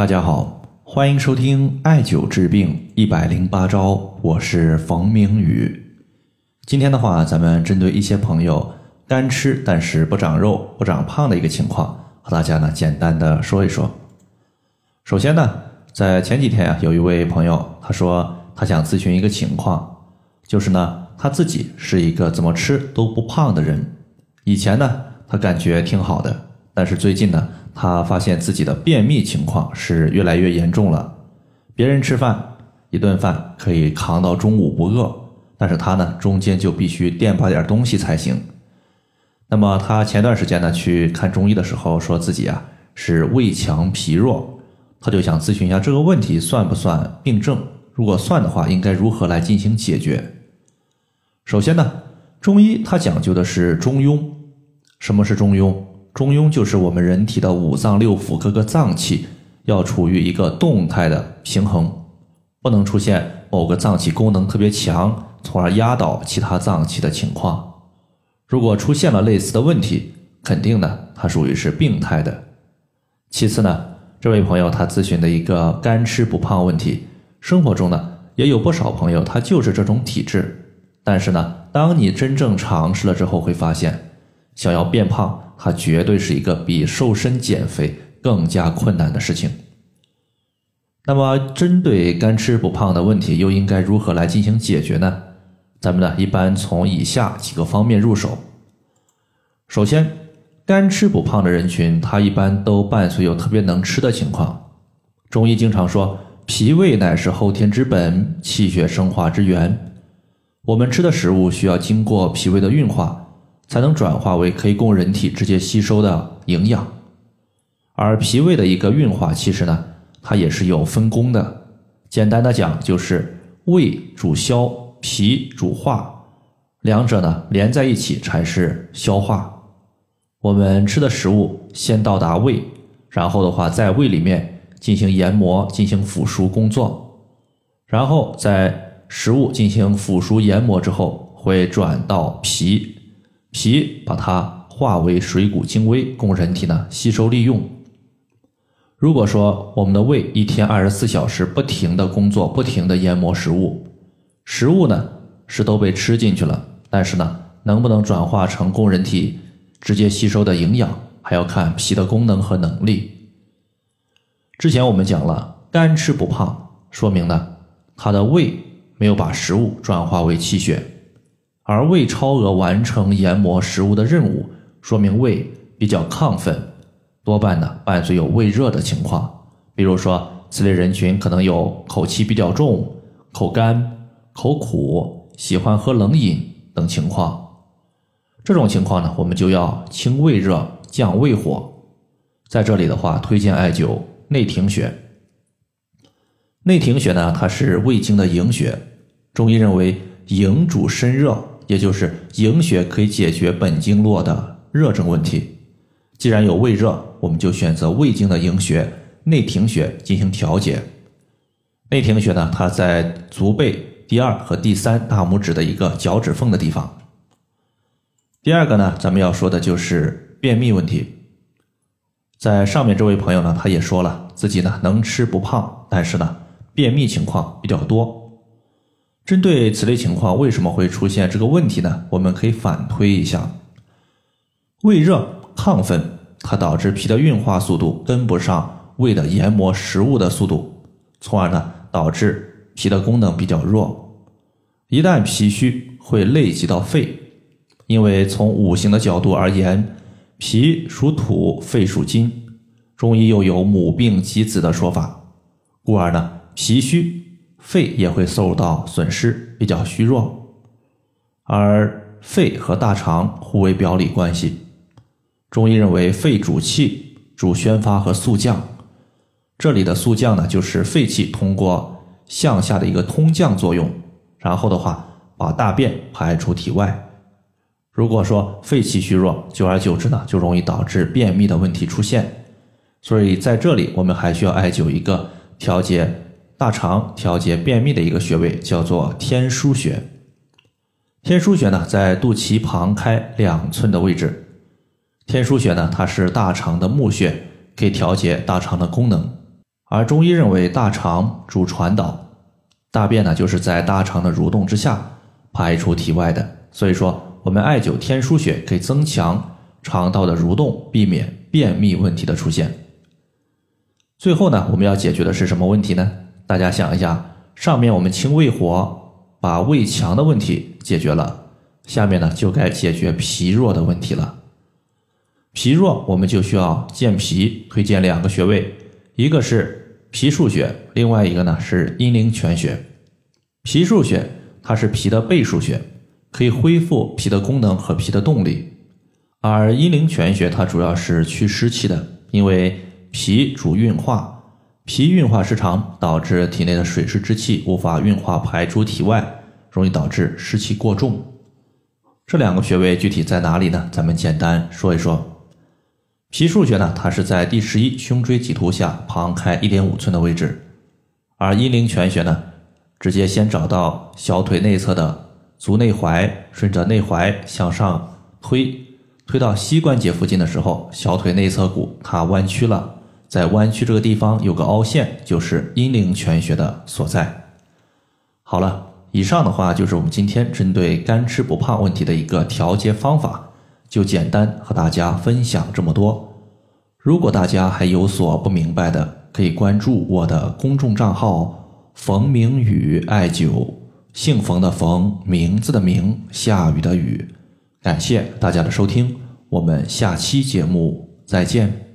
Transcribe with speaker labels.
Speaker 1: 大家好，欢迎收听艾灸治病一百零八招，我是冯明宇。今天的话，咱们针对一些朋友干吃但是不长肉、不长胖的一个情况，和大家呢简单的说一说。首先呢，在前几天啊，有一位朋友他说他想咨询一个情况，就是呢他自己是一个怎么吃都不胖的人，以前呢他感觉挺好的，但是最近呢。他发现自己的便秘情况是越来越严重了。别人吃饭一顿饭可以扛到中午不饿，但是他呢中间就必须垫吧点东西才行。那么他前段时间呢去看中医的时候，说自己啊是胃强脾弱，他就想咨询一下这个问题算不算病症？如果算的话，应该如何来进行解决？首先呢，中医它讲究的是中庸。什么是中庸？中庸就是我们人体的五脏六腑各个脏器要处于一个动态的平衡，不能出现某个脏器功能特别强，从而压倒其他脏器的情况。如果出现了类似的问题，肯定呢它属于是病态的。其次呢，这位朋友他咨询的一个干吃不胖问题，生活中呢也有不少朋友他就是这种体质，但是呢，当你真正尝试了之后，会发现想要变胖。它绝对是一个比瘦身减肥更加困难的事情。那么，针对干吃不胖的问题，又应该如何来进行解决呢？咱们呢，一般从以下几个方面入手。首先，干吃不胖的人群，他一般都伴随有特别能吃的情况。中医经常说，脾胃乃是后天之本，气血生化之源。我们吃的食物需要经过脾胃的运化。才能转化为可以供人体直接吸收的营养，而脾胃的一个运化，其实呢，它也是有分工的。简单的讲，就是胃主消，脾主化，两者呢连在一起才是消化。我们吃的食物先到达胃，然后的话在胃里面进行研磨、进行腐熟工作，然后在食物进行腐熟研磨之后，会转到脾。脾把它化为水谷精微，供人体呢吸收利用。如果说我们的胃一天二十四小时不停的工作，不停的研磨食物，食物呢是都被吃进去了，但是呢能不能转化成供人体直接吸收的营养，还要看脾的功能和能力。之前我们讲了，干吃不胖，说明呢他的胃没有把食物转化为气血。而胃超额完成研磨食物的任务，说明胃比较亢奋，多半呢伴随有胃热的情况。比如说，此类人群可能有口气比较重、口干、口苦、喜欢喝冷饮等情况。这种情况呢，我们就要清胃热、降胃火。在这里的话，推荐艾灸内庭穴。内庭穴呢，它是胃经的营穴，中医认为营主身热。也就是营血可以解决本经络的热症问题。既然有胃热，我们就选择胃经的营穴内庭穴进行调节。内庭穴呢，它在足背第二和第三大拇指的一个脚趾缝的地方。第二个呢，咱们要说的就是便秘问题。在上面这位朋友呢，他也说了自己呢能吃不胖，但是呢便秘情况比较多。针对此类情况，为什么会出现这个问题呢？我们可以反推一下：胃热亢奋，它导致脾的运化速度跟不上胃的研磨食物的速度，从而呢导致脾的功能比较弱。一旦脾虚，会累及到肺，因为从五行的角度而言，脾属土，肺属金，中医又有母病及子的说法，故而呢脾虚。肺也会受到损失，比较虚弱，而肺和大肠互为表里关系。中医认为肺主气，主宣发和肃降。这里的肃降呢，就是肺气通过向下的一个通降作用，然后的话把大便排出体外。如果说肺气虚弱，久而久之呢，就容易导致便秘的问题出现。所以在这里，我们还需要艾灸一个调节。大肠调节便秘的一个穴位叫做天枢穴。天枢穴呢，在肚脐旁开两寸的位置。天枢穴呢，它是大肠的募穴，可以调节大肠的功能。而中医认为大肠主传导，大便呢就是在大肠的蠕动之下排出体外的，所以说我们艾灸天枢穴可以增强肠道的蠕动，避免便秘问题的出现。最后呢，我们要解决的是什么问题呢？大家想一下，上面我们清胃火，把胃强的问题解决了，下面呢就该解决脾弱的问题了。脾弱，我们就需要健脾，推荐两个穴位，一个是脾腧穴，另外一个呢是阴陵泉穴。脾腧穴它是脾的背腧穴，可以恢复脾的功能和脾的动力；而阴陵泉穴它主要是祛湿气的，因为。脾主运化，脾运化失常，导致体内的水湿之气无法运化排出体外，容易导致湿气过重。这两个穴位具体在哪里呢？咱们简单说一说。脾腧穴呢，它是在第十一胸椎棘突下旁开一点五寸的位置，而阴陵泉穴呢，直接先找到小腿内侧的足内踝，顺着内踝向上推，推到膝关节附近的时候，小腿内侧骨它弯曲了。在弯曲这个地方有个凹陷，就是阴陵泉穴的所在。好了，以上的话就是我们今天针对干吃不胖问题的一个调节方法，就简单和大家分享这么多。如果大家还有所不明白的，可以关注我的公众账号“冯明宇艾灸”，姓冯的冯，名字的名，下雨的雨。感谢大家的收听，我们下期节目再见。